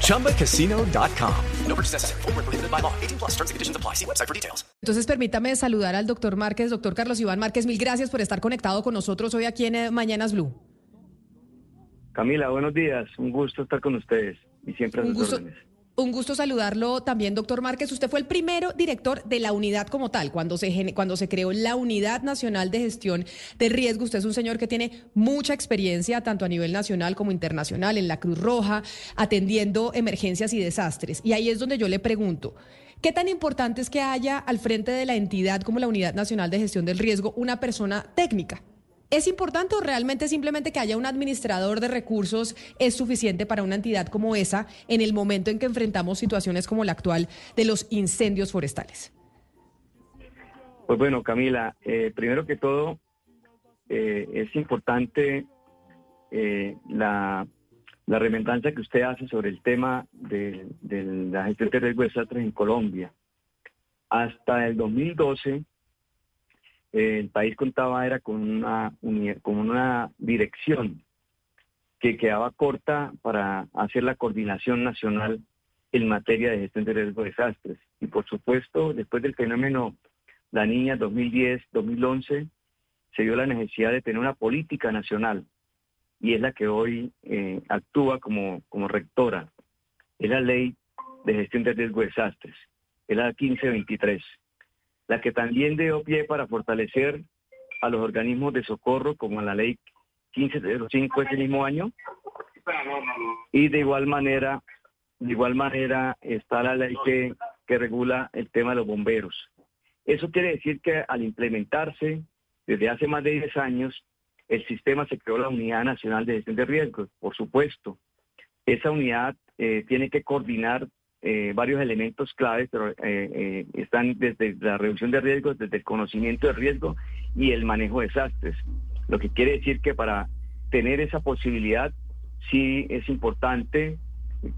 ChumbaCasino.com. No purchase necessary. Full prohibited by law. 18 plus terms and conditions apply. See website for details. Entonces, permítame saludar al doctor Márquez, doctor Carlos Iván Márquez. Mil gracias por estar conectado con nosotros hoy aquí en eh, Mañanas Blue. Camila, buenos días. Un gusto estar con ustedes y siempre a Un sus gusto. órdenes. Un gusto saludarlo también, doctor Márquez. Usted fue el primero director de la unidad como tal, cuando se, cuando se creó la Unidad Nacional de Gestión de Riesgo. Usted es un señor que tiene mucha experiencia, tanto a nivel nacional como internacional, en la Cruz Roja, atendiendo emergencias y desastres. Y ahí es donde yo le pregunto, ¿qué tan importante es que haya al frente de la entidad como la Unidad Nacional de Gestión del Riesgo una persona técnica? ¿Es importante o realmente simplemente que haya un administrador de recursos es suficiente para una entidad como esa en el momento en que enfrentamos situaciones como la actual de los incendios forestales? Pues bueno, Camila, eh, primero que todo, eh, es importante eh, la, la remendancia que usted hace sobre el tema de, la gestión de riesgo de en Colombia. Hasta el 2012, eh, el país contaba era con una, dirección que quedaba corta para hacer la coordinación nacional en materia de gestión de riesgo de desastres. Y por supuesto, después del fenómeno La Niña 2010-2011, se dio la necesidad de tener una política nacional y es la que hoy eh, actúa como, como rectora. Es la ley de gestión de riesgo de desastres, es la 1523, la que también dio pie para fortalecer a los organismos de socorro como la ley 1505 ese mismo año y de igual manera de igual manera está la ley que, que regula el tema de los bomberos. Eso quiere decir que al implementarse desde hace más de 10 años, el sistema se creó la Unidad Nacional de Gestión de Riesgos, por supuesto. Esa unidad eh, tiene que coordinar eh, varios elementos claves, pero eh, eh, están desde la reducción de riesgos, desde el conocimiento de riesgo y el manejo de desastres. Lo que quiere decir que para tener esa posibilidad, sí es importante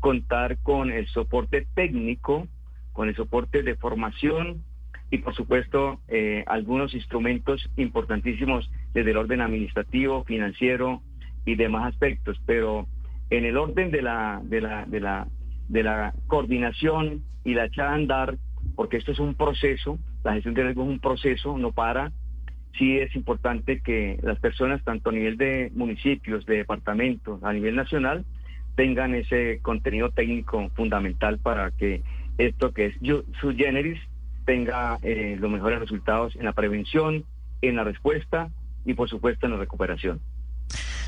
contar con el soporte técnico, con el soporte de formación y por supuesto algunos instrumentos importantísimos desde el orden administrativo, financiero y demás aspectos. Pero en el orden de la, de la, de la coordinación y la echada a andar, porque esto es un proceso, la gestión de riesgo es un proceso, no para, sí es importante que las personas, tanto a nivel de municipios, de departamentos, a nivel nacional, tengan ese contenido técnico fundamental para que esto que es su generis tenga eh, los mejores resultados en la prevención, en la respuesta y por supuesto en la recuperación.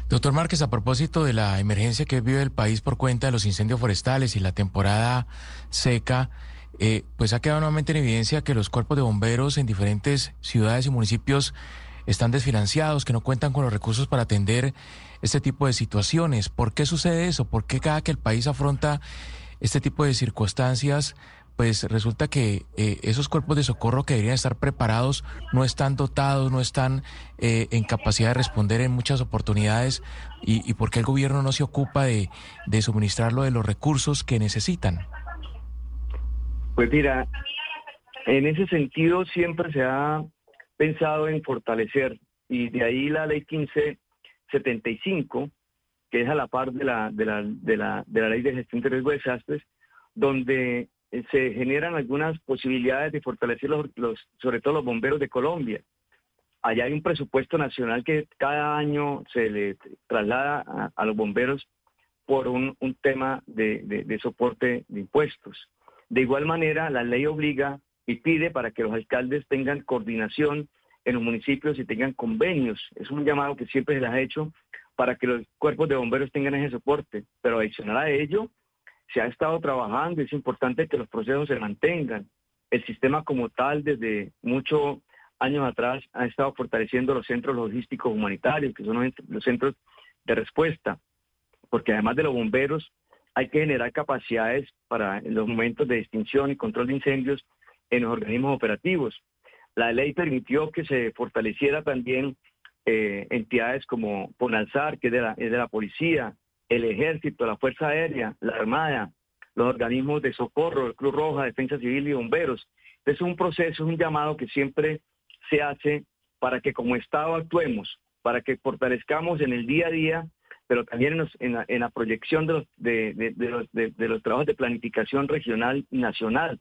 Doctor Márquez, a propósito de la emergencia que vive el país por cuenta de los incendios forestales y la temporada seca, eh, pues ha quedado nuevamente en evidencia que los cuerpos de bomberos en diferentes ciudades y municipios están desfinanciados, que no cuentan con los recursos para atender este tipo de situaciones. ¿Por qué sucede eso? ¿Por qué cada que el país afronta este tipo de circunstancias, pues resulta que eh, esos cuerpos de socorro que deberían estar preparados no están dotados, no están eh, en capacidad de responder en muchas oportunidades y, y por qué el gobierno no se ocupa de, de suministrarlo de los recursos que necesitan. Pues mira, en ese sentido siempre se ha pensado en fortalecer y de ahí la ley 1575, que es a la par de la, de la, de la, de la ley de gestión de riesgo de desastres, donde se generan algunas posibilidades de fortalecer los, sobre todo los bomberos de Colombia. Allá hay un presupuesto nacional que cada año se le traslada a, los bomberos por un, tema de, de- de soporte de impuestos. De igual manera, la ley obliga y pide para que los alcaldes tengan coordinación en los municipios y tengan convenios. Es un llamado que siempre se les ha hecho para que los cuerpos de bomberos tengan ese soporte. Pero adicional a ello, se ha estado trabajando es importante que los procesos se mantengan. El sistema como tal, desde muchos años atrás, ha estado fortaleciendo los centros logísticos humanitarios, que son los cent- los centros de respuesta, porque además de los bomberos, hay que generar capacidades para los momentos de extinción y control de incendios en los organismos operativos. La ley permitió que se fortaleciera también eh, entidades como Ponalzar, que es de la policía, el ejército, la Fuerza Aérea, la Armada, los organismos de socorro, el Cruz Roja, Defensa Civil y bomberos. Es un proceso, es un llamado que siempre se hace para que como Estado actuemos, para que fortalezcamos en el día a día, pero también en, la, proyección de los, trabajos de planificación regional y nacional,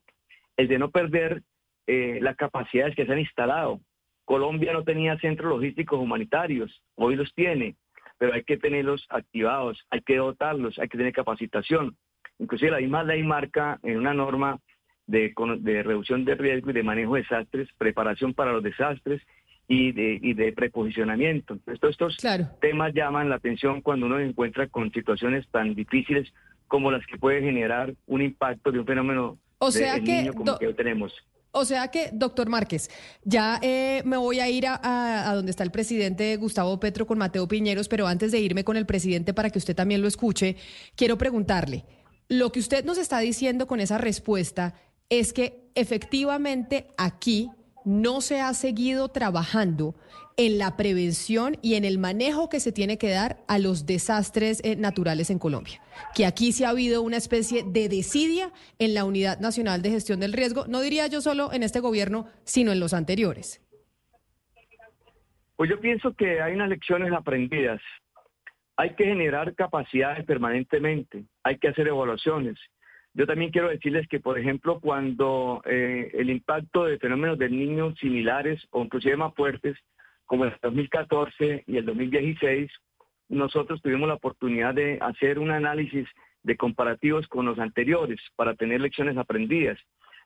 el de no perder eh, las capacidades que se han instalado. Colombia no tenía centros logísticos humanitarios, hoy los tiene, pero hay que tenerlos activados, hay que dotarlos, hay que tener capacitación. Inclusive la misma ley marca en una norma de, de reducción de riesgo y de manejo de desastres, preparación para los desastres y de, y de preposicionamiento. Estos, estos temas llaman la atención cuando uno se encuentra con situaciones tan difíciles como las que puede generar un impacto de un fenómeno o sea que, niño como que tenemos. O sea que, doctor Márquez, ya eh, me voy a ir a, a, donde está el presidente Gustavo Petro con Mateo Piñeros, pero antes de irme con el presidente para que usted también lo escuche, quiero preguntarle, lo que usted nos está diciendo con esa respuesta es que efectivamente aquí no se ha seguido trabajando en la prevención y en el manejo que se tiene que dar a los desastres eh, naturales en Colombia. Que aquí sí ha habido una especie de desidia en la Unidad Nacional de Gestión del Riesgo, no diría yo solo en este gobierno, sino en los anteriores. Pues yo pienso que hay unas lecciones aprendidas. Hay que generar capacidades permanentemente, hay que hacer evaluaciones. Yo también quiero decirles que, por ejemplo, cuando eh, el impacto de fenómenos del niño similares o inclusive más fuertes, como el 2014 y el 2016, nosotros tuvimos la oportunidad de hacer un análisis de comparativos con los anteriores para tener lecciones aprendidas.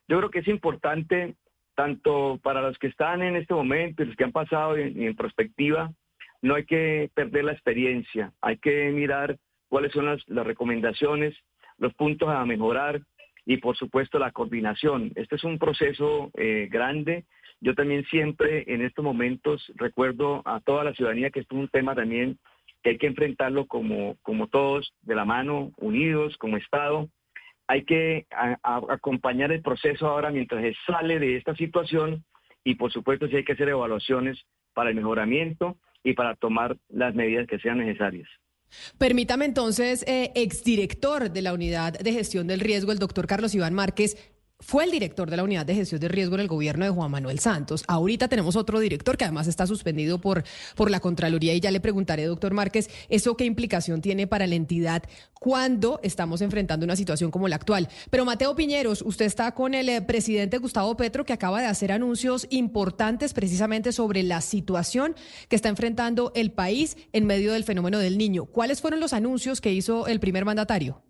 Yo creo que es importante, tanto para los que están en este momento y los que han pasado en, perspectiva, no hay que perder la experiencia, hay que mirar cuáles son las, las recomendaciones los puntos a mejorar y por supuesto la coordinación. Este es un proceso eh, grande. Yo también siempre en estos momentos recuerdo a toda la ciudadanía que esto es un tema también que hay que enfrentarlo como, como todos, de la mano, unidos, como Estado. Hay que acompañar el proceso ahora mientras se sale de esta situación y por supuesto sí hay que hacer evaluaciones para el mejoramiento y para tomar las medidas que sean necesarias. Permítame entonces, eh, exdirector de la Unidad de Gestión del Riesgo, el doctor Carlos Iván Márquez, fue el director de la unidad de gestión de riesgo en el gobierno de Juan Manuel Santos. Ahorita tenemos otro director que además está suspendido por, por la Contraloría y ya le preguntaré, doctor Márquez, ¿eso qué implicación tiene para la entidad cuando estamos enfrentando una situación como la actual? Pero Mateo Piñeros, usted está con el eh, presidente Gustavo Petro que acaba de hacer anuncios importantes precisamente sobre la situación que está enfrentando el país en medio del fenómeno del niño. ¿Cuáles fueron los anuncios que hizo el primer mandatario?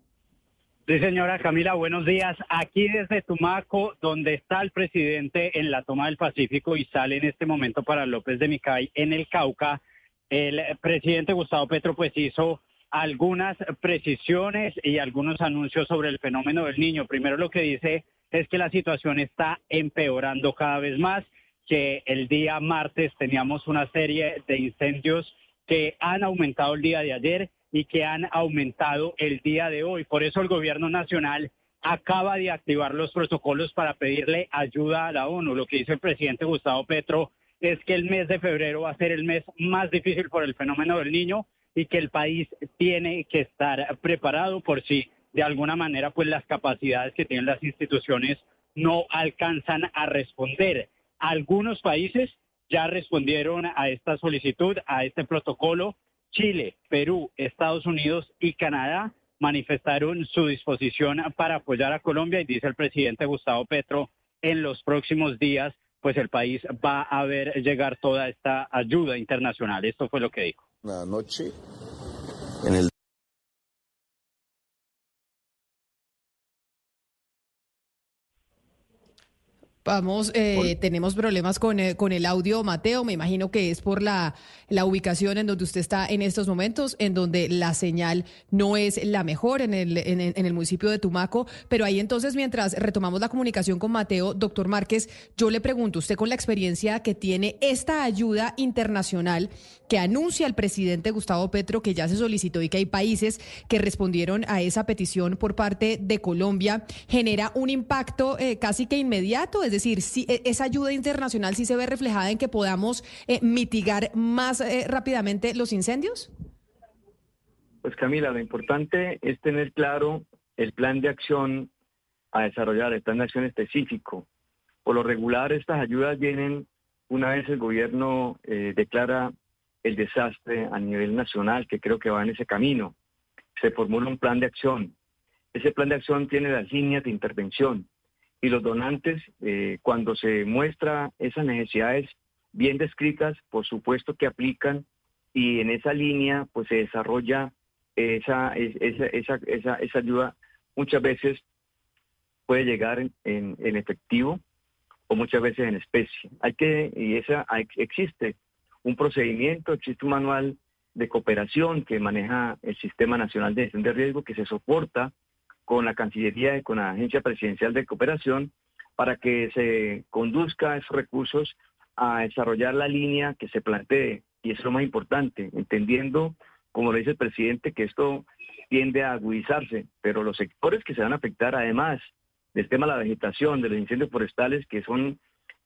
Sí, señora Camila, buenos días. Aquí desde Tumaco, donde está el presidente en la toma del Pacífico y sale en este momento para López de Micay en el Cauca, el presidente Gustavo Petro pues hizo algunas precisiones y algunos anuncios sobre el fenómeno del niño. Primero lo que dice es que la situación está empeorando cada vez más, que el día martes teníamos una serie de incendios que han aumentado el día de ayer y que han aumentado el día de hoy. Por eso el gobierno nacional acaba de activar los protocolos para pedirle ayuda a la ONU. Lo que dice el presidente Gustavo Petro es que el mes de febrero va a ser el mes más difícil por el fenómeno del niño y que el país tiene que estar preparado por si de alguna manera pues las capacidades que tienen las instituciones no alcanzan a responder. Algunos países ya respondieron a esta solicitud, a este protocolo. Chile, Perú, Estados Unidos y Canadá manifestaron su disposición para apoyar a Colombia y dice el presidente Gustavo Petro, en los próximos días, pues el país va a ver llegar toda esta ayuda internacional. Esto fue lo que dijo. Noche Vamos, eh, tenemos problemas con, eh, con, el audio, Mateo. Me imagino que es por la, la, ubicación en donde usted está en estos momentos, en donde la señal no es la mejor en el, en, en, el municipio de Tumaco. Pero ahí entonces, mientras retomamos la comunicación con Mateo, doctor Márquez, yo le pregunto, usted con la experiencia que tiene esta ayuda internacional que anuncia el presidente Gustavo Petro, que ya se solicitó y que hay países que respondieron a esa petición por parte de Colombia, genera un impacto eh, casi que inmediato Es decir, si e, esa ayuda internacional sí se ve reflejada en que podamos eh, mitigar más eh, rápidamente los incendios. Pues Camila, lo importante es tener claro el plan de acción a desarrollar, el plan de acción específico. Por lo regular, estas ayudas vienen una vez el gobierno eh, declara el desastre a nivel nacional, que creo que va en ese camino. Se formula un plan de acción. Ese plan de acción tiene las líneas de intervención y los donantes, eh, cuando se muestra esas necesidades bien descritas, por supuesto que aplican y en esa línea pues se desarrolla esa, esa, esa, esa, esa ayuda muchas veces puede llegar en, efectivo o muchas veces en especie. Hay que, y esa existe un procedimiento, existe un manual de cooperación que maneja el Sistema Nacional de Gestión de Riesgo que se soporta con la Cancillería y con la Agencia Presidencial de Cooperación para que se conduzca esos recursos a desarrollar la línea que se plantee. Y eso es lo más importante, entendiendo, como lo dice el presidente, que esto tiende a agudizarse, pero los sectores que se van a afectar, además del tema de la vegetación, de los incendios forestales, que son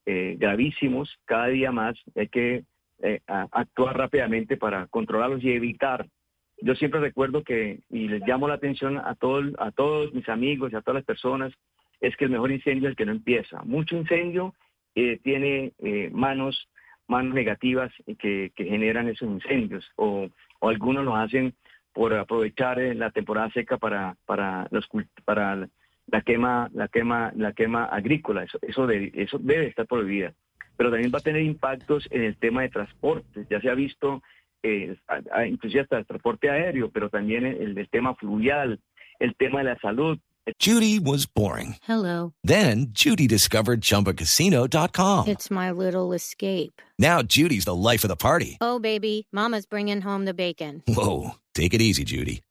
eh, gravísimos cada día más, hay que eh, actuar rápidamente para controlarlos y evitar. Yo siempre recuerdo que, y les llamo la atención a, todo, a todos mis amigos y a todas las personas, es que el mejor incendio es el que no empieza. Mucho incendio eh, tiene manos manos negativas que, que generan esos incendios o, o algunos los hacen por aprovechar eh, la temporada seca para para los para la quema la quema la quema agrícola. Eso eso debe estar prohibida. Pero también va a tener impactos en el tema de transporte. Ya se ha visto eh, inclusive hasta el transporte aéreo pero también el, el tema fluvial el tema de la salud Judy was boring. Hello. Then Judy discovered chumbacasino.com. It's my little escape. Now Judy's the life of the party. Oh baby, mama's bringing home the bacon. Whoa, take it easy Judy.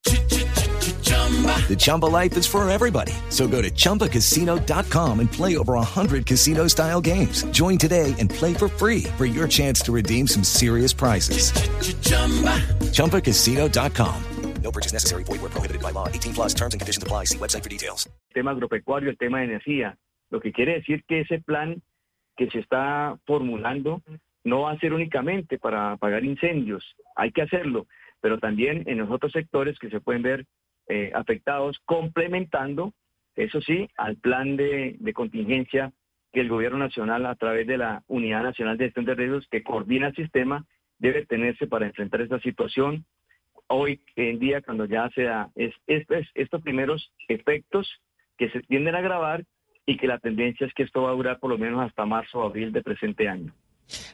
The Chumba life is for everybody. So go to ChumbaCasino.com and play over 100 casino style games. Join today and play for free for your chance to redeem some serious prizes. ChumbaCasino.com. No purchase necessary. Void where prohibited by law. 18 plus terms and conditions apply. See website for details. El tema agropecuario, el tema de energía. Lo que quiere decir que ese plan que se está formulando no va a ser únicamente para apagar incendios. Hay que hacerlo, pero también en los otros sectores que se pueden ver eh, afectados, complementando, eso sí, al plan de, contingencia que el gobierno nacional, a través de la Unidad Nacional de Gestión de Riesgos, que coordina el sistema, debe tenerse para enfrentar esta situación. Hoy en día, cuando ya se da es, estos primeros efectos que se tienden a agravar y que la tendencia es que esto va a durar por lo menos hasta marzo o abril de presente año.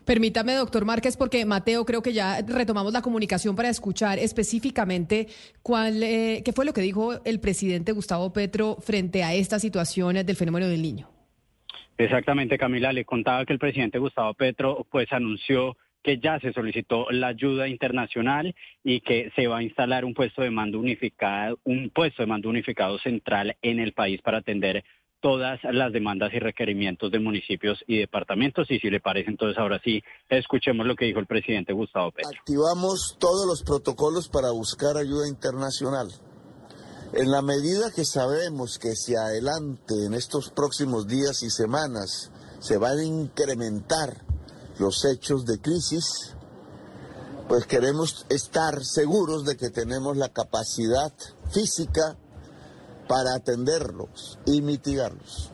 Permítame, doctor Márquez, porque Mateo, creo que ya retomamos la comunicación para escuchar específicamente cuál, eh, qué fue lo que dijo el presidente Gustavo Petro frente a esta situación del fenómeno del niño. Exactamente, Camila. Le contaba que el presidente Gustavo Petro pues anunció que ya se solicitó la ayuda internacional y que se va a instalar un puesto de mando unificado, un puesto de mando unificado central en el país para atender todas las demandas y requerimientos de municipios y departamentos. Y si le parece, entonces ahora sí, escuchemos lo que dijo el presidente Gustavo Petro. Activamos todos los protocolos para buscar ayuda internacional. En la medida que sabemos que si adelante en estos próximos días y semanas se van a incrementar los hechos de crisis, pues queremos estar seguros de que tenemos la capacidad física, para atenderlos y mitigarlos.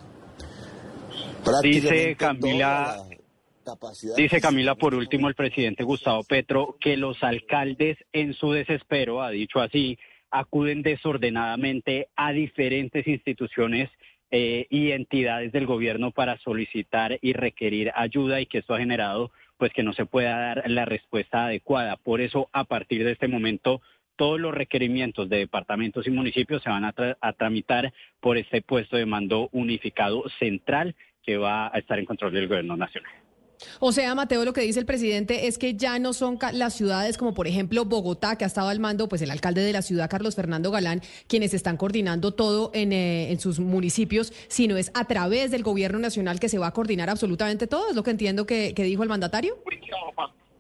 Dice Camila, dice Camila por último el presidente Gustavo Petro que los alcaldes en su desespero, ha dicho así, acuden desordenadamente a diferentes instituciones eh, y entidades del gobierno para solicitar y requerir ayuda y que esto ha generado pues que no se pueda dar la respuesta adecuada. Por eso, a partir de este momento, todos los requerimientos de departamentos y municipios se van a, tramitar por este puesto de mando unificado central que va a estar en control del gobierno nacional. O sea, Mateo, lo que dice el presidente es que ya no son las ciudades como por ejemplo Bogotá, que ha estado al mando, pues el alcalde de la ciudad, Carlos Fernando Galán, quienes están coordinando todo en, eh, en sus municipios, sino es a través del gobierno nacional que se va a coordinar absolutamente todo, es lo que entiendo que, que dijo el mandatario.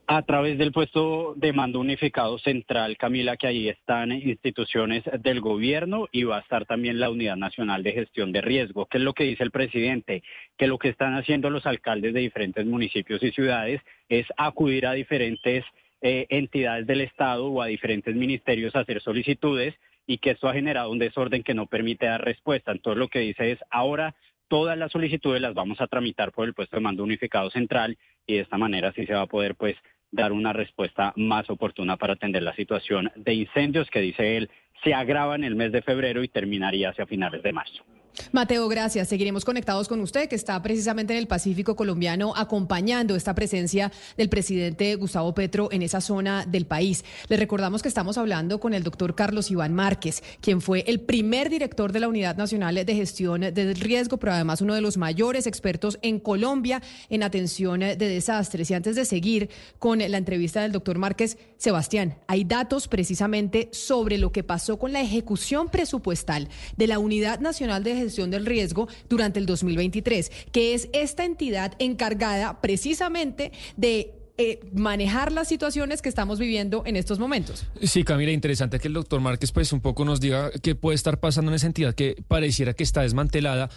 A través del puesto de mando unificado central, Camila, que ahí están instituciones del gobierno y va a estar también la Unidad Nacional de Gestión de Riesgo. ¿Qué es lo que dice el presidente? Que lo que están haciendo los alcaldes de diferentes municipios y ciudades es acudir a diferentes eh, entidades del Estado o a diferentes ministerios a hacer solicitudes y que esto ha generado un desorden que no permite dar respuesta. Entonces lo que dice es ahora todas las solicitudes las vamos a tramitar por el puesto de mando unificado central y de esta manera sí se va a poder pues dar una respuesta más oportuna para atender la situación de incendios que dice él se agrava en el mes de febrero y terminaría hacia finales de marzo. Mateo, gracias. Seguiremos conectados con usted, que está precisamente en el Pacífico colombiano acompañando esta presencia del presidente Gustavo Petro en esa zona del país. Le recordamos que estamos hablando con el doctor Carlos Iván Márquez, quien fue el primer director de la Unidad Nacional de Gestión del Riesgo, pero además uno de los mayores expertos en Colombia en atención de desastres. Y antes de seguir con la entrevista del doctor Márquez, Sebastián, hay datos precisamente sobre lo que pasó con la ejecución presupuestal de la Unidad Nacional de Gestión Del Riesgo durante el 2023, que es esta entidad encargada precisamente de eh, manejar las situaciones que estamos viviendo en estos momentos. Sí, Camila, interesante que el doctor Márquez pues un poco nos diga qué puede estar pasando en esa entidad que pareciera que está desmantelada.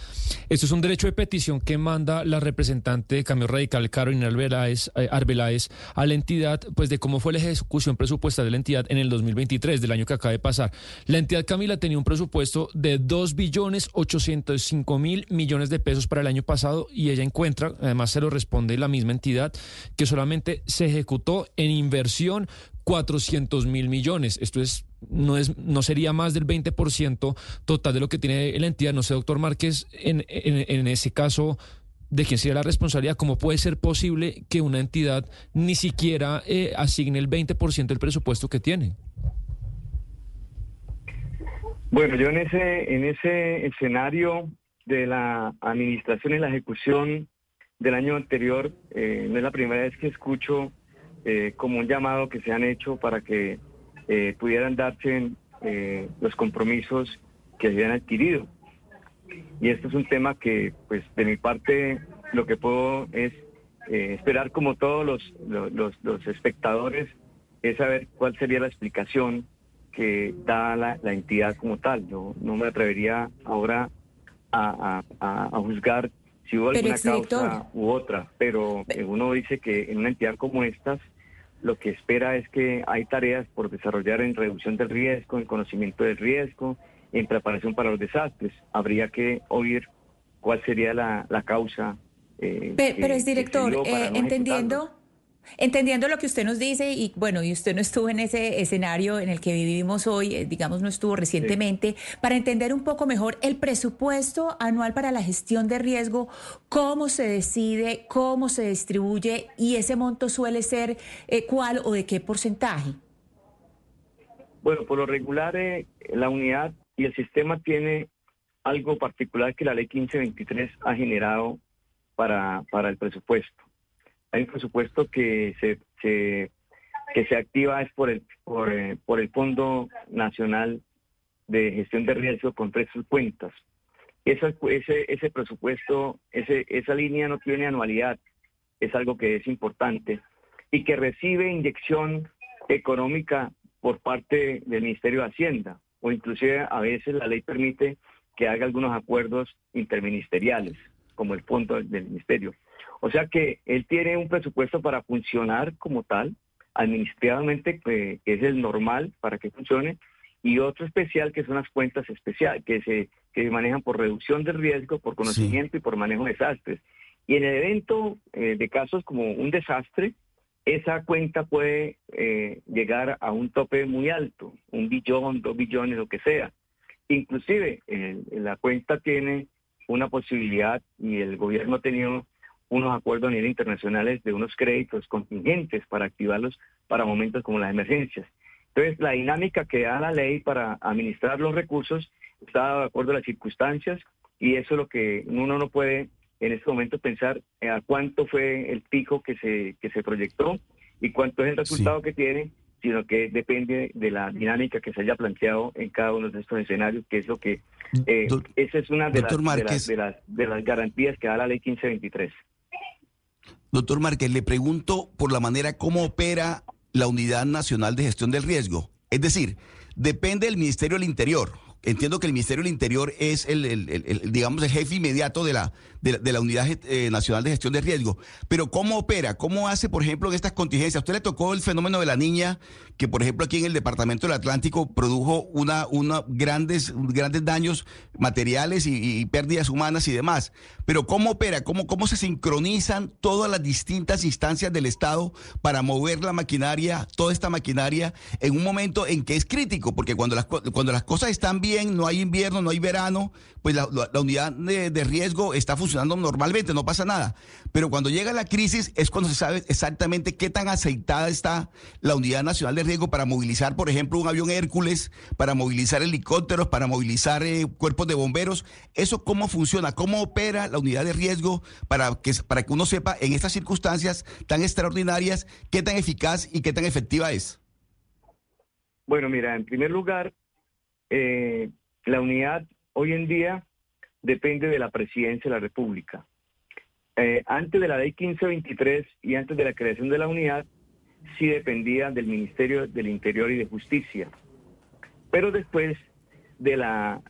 Esto es un derecho de petición que manda la representante de Cambio Radical, Carolina Arbeláez, eh, Arbeláez, a la entidad, pues de cómo fue la ejecución presupuestal de la entidad en el 2023, del año que acaba de pasar. La entidad, Camila, tenía un presupuesto de 2 billones 805 mil millones de pesos para el año pasado y ella encuentra, además se lo responde la misma entidad, que solamente se ejecutó en inversión 400 mil millones. Esto es no es no sería más del 20% total de lo que tiene la entidad. No sé, doctor Márquez, en, en, ese caso, ¿de quién sería la responsabilidad? ¿Cómo puede ser posible que una entidad ni siquiera eh, asigne el 20% del presupuesto que tiene? Bueno, yo en ese, en ese escenario de la administración y la ejecución del año anterior. Eh, no es la primera vez que escucho eh, como un llamado que se han hecho para que eh, pudieran darse los compromisos que habían adquirido. Y esto es un tema que, pues, de mi parte, lo que puedo es esperar como todos los, los, espectadores, es saber cuál sería la explicación que da la, entidad como tal. Yo no me atrevería ahora a, a, a juzgar si hubo alguna causa u otra, pero uno dice que en una entidad como estas, lo que espera es que hay tareas por desarrollar en reducción del riesgo, en conocimiento del riesgo, en preparación para los desastres. Habría que oír cuál sería la, causa. Eh, pero, es director, eh, entendiendo... Entendiendo lo que usted nos dice, y bueno, y usted no estuvo en ese escenario en el que vivimos hoy, eh, digamos, no estuvo recientemente, para entender un poco mejor el presupuesto anual para la gestión de riesgo, cómo se decide, cómo se distribuye y ese monto suele ser eh, cuál o de qué porcentaje. Bueno, por lo regular, eh, la unidad y el sistema tiene algo particular que la ley 1523 ha generado para, para el presupuesto hay un presupuesto que se, que se activa es por el, por, eh, por el Fondo Nacional de Gestión de Riesgo con tres cuentas. Esa, ese, ese presupuesto, ese, esa línea no tiene anualidad, es algo que es importante, y que recibe inyección económica por parte del Ministerio de Hacienda, o inclusive a veces la ley permite que haga algunos acuerdos interministeriales, como el fondo del Ministerio. O sea que él tiene un presupuesto para funcionar como tal, administrativamente, que es el normal para que funcione, y otro especial que son las cuentas especiales, que se, que manejan por reducción del riesgo, por conocimiento y por manejo de desastres. Y en el evento eh, de casos como un desastre, esa cuenta puede eh, llegar a un tope muy alto, un billón, dos billones, lo que sea. Inclusive la cuenta tiene una posibilidad y el gobierno ha tenido unos acuerdos a nivel internacionales de unos créditos contingentes para activarlos para momentos como las emergencias. Entonces, la dinámica que da la ley para administrar los recursos está de acuerdo a las circunstancias y eso es lo que uno no puede en este momento pensar a cuánto fue el pico que se, que se proyectó y cuánto es el resultado que tiene, sino que depende de la dinámica que se haya planteado en cada uno de estos escenarios, que es lo que... Eh, esa es una de las, de las, de, las, de las garantías que da la ley 1523. Doctor Márquez, le pregunto por la manera como opera la Unidad Nacional de Gestión del Riesgo. Es decir, depende del Ministerio del Interior. Entiendo que el Ministerio del Interior es el, digamos, el jefe inmediato de la, de, la Unidad eh, Nacional de Gestión de Riesgo. Pero ¿cómo opera? ¿Cómo hace, por ejemplo, en estas contingencias? ¿A usted le tocó el fenómeno de la niña que, por ejemplo, aquí en el Departamento del Atlántico produjo una, una grandes, grandes daños materiales y, pérdidas humanas y demás? Pero ¿cómo opera? ¿Cómo, ¿Cómo se sincronizan todas las distintas instancias del Estado para mover la maquinaria, toda esta maquinaria, en un momento en que es crítico? Porque cuando las, cuando las cosas están bien, no hay invierno, no hay verano, pues la, unidad de, riesgo está funcionando normalmente, no pasa nada. Pero cuando llega la crisis es cuando se sabe exactamente qué tan aceitada está la unidad nacional de riesgo para movilizar, por ejemplo, un avión Hércules, para movilizar helicópteros, para movilizar eh, cuerpos de bomberos. ¿Eso cómo funciona? ¿Cómo opera la unidad de riesgo para que, para que uno sepa en estas circunstancias tan extraordinarias qué tan eficaz y qué tan efectiva es? Bueno, mira, en primer lugar, eh, la unidad hoy en día depende de la presidencia de la República. Eh, antes de la ley 1523 y antes de la creación de la unidad, sí dependía del Ministerio del Interior y de Justicia. Pero después de la,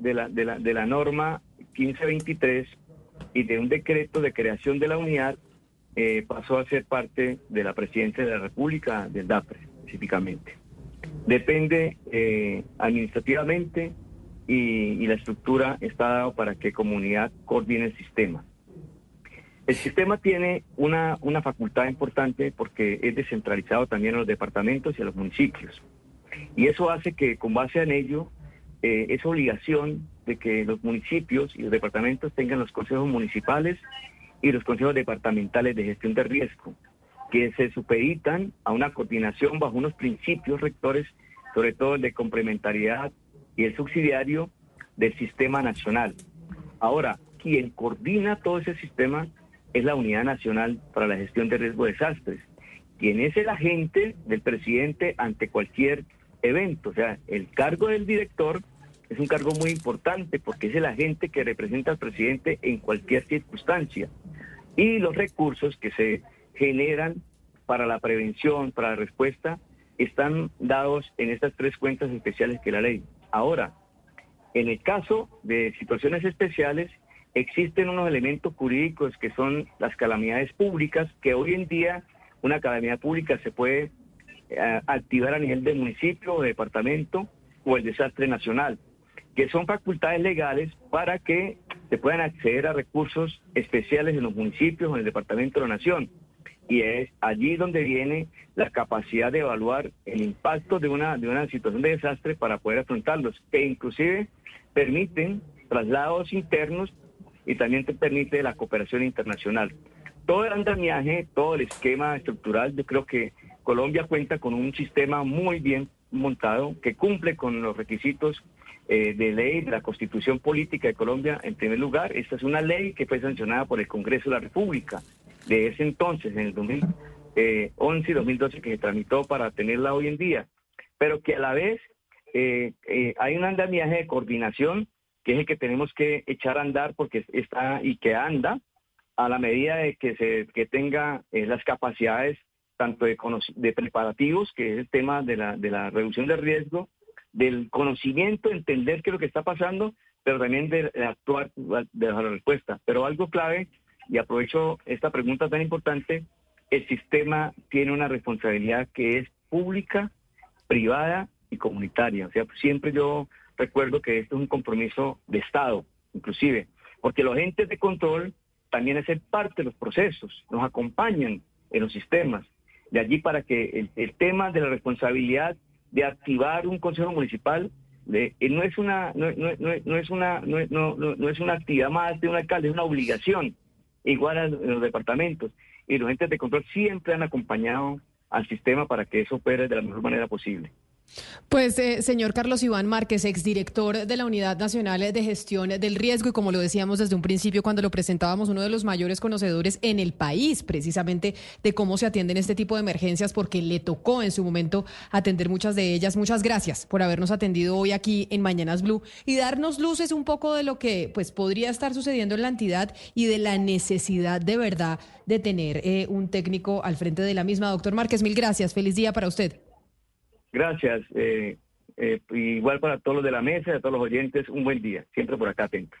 de la, de la, de la norma 1523 y de un decreto de creación de la unidad, eh, pasó a ser parte de la presidencia de la República, del DAPRE específicamente depende eh, administrativamente y, la estructura está dado para que comunidad coordine el sistema. El sistema tiene una, una facultad importante porque es descentralizado también a los departamentos y a los municipios. Y eso hace que con base en ello eh, es obligación de que los municipios y los departamentos tengan los consejos municipales y los consejos departamentales de gestión de riesgo que se supeditan a una coordinación bajo unos principios rectores, sobre todo el de complementariedad y el subsidiario del sistema nacional. Ahora, quien coordina todo ese sistema es la Unidad Nacional para la Gestión de Riesgo de Desastres, quien es el agente del presidente ante cualquier evento. O sea, el cargo del director es un cargo muy importante porque es el agente que representa al presidente en cualquier circunstancia. Y los recursos que se generan para la prevención, para la respuesta, están dados en estas tres cuentas especiales que la ley. Ahora, en el caso de situaciones especiales, existen unos elementos jurídicos que son las calamidades públicas, que hoy en día una calamidad pública se puede eh, activar a nivel de municipio o departamento o el desastre nacional, que son facultades legales para que se puedan acceder a recursos especiales en los municipios o en el departamento de la nación y es allí donde viene la capacidad de evaluar el impacto de una, de una situación de desastre para poder afrontarlos, que inclusive permiten traslados internos y también te permite la cooperación internacional. Todo el andamiaje, todo el esquema estructural, yo creo que Colombia cuenta con un sistema muy bien montado que cumple con los requisitos eh, de ley de la Constitución Política de Colombia. En primer lugar, esta es una ley que fue sancionada por el Congreso de la República de ese entonces, en el 2011 eh, y 2012, que se tramitó para tenerla hoy en día, pero que a la vez eh, eh, hay un andamiaje de coordinación que es el que tenemos que echar a andar porque está y que anda a la medida de que se que tenga las capacidades tanto de, de preparativos, que es el tema de la, de la reducción de riesgo, del conocimiento, entender qué es lo que está pasando, pero también de, de actuar de la respuesta. Pero algo clave y aprovecho esta pregunta tan importante, el sistema tiene una responsabilidad que es pública, privada y comunitaria. O sea, siempre yo recuerdo que esto es un compromiso de Estado, inclusive, porque los entes de control también hacen parte de los procesos, nos acompañan en los sistemas. De allí para que el, tema de la responsabilidad de activar un consejo municipal eh, no es una no, es una no, es una actividad más de un alcalde, es una obligación igual a los departamentos. Y los entes de control siempre han acompañado al sistema para que eso opere de la mejor manera posible. Pues, eh, señor Carlos Iván Márquez, exdirector de la Unidad Nacional de Gestión del Riesgo, y como lo decíamos desde un principio cuando lo presentábamos, uno de los mayores conocedores en el país, precisamente de cómo se atienden este tipo de emergencias, porque le tocó en su momento atender muchas de ellas. Muchas gracias por habernos atendido hoy aquí en Mañanas Blue y darnos luces un poco de lo que pues podría estar sucediendo en la entidad y de la necesidad de verdad de tener eh, un técnico al frente de la misma. Doctor Márquez, mil gracias. Feliz día para usted. Gracias. Eh, eh, igual para todos los de la mesa a todos los oyentes, un buen día. Siempre por acá atentos.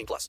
18 plus.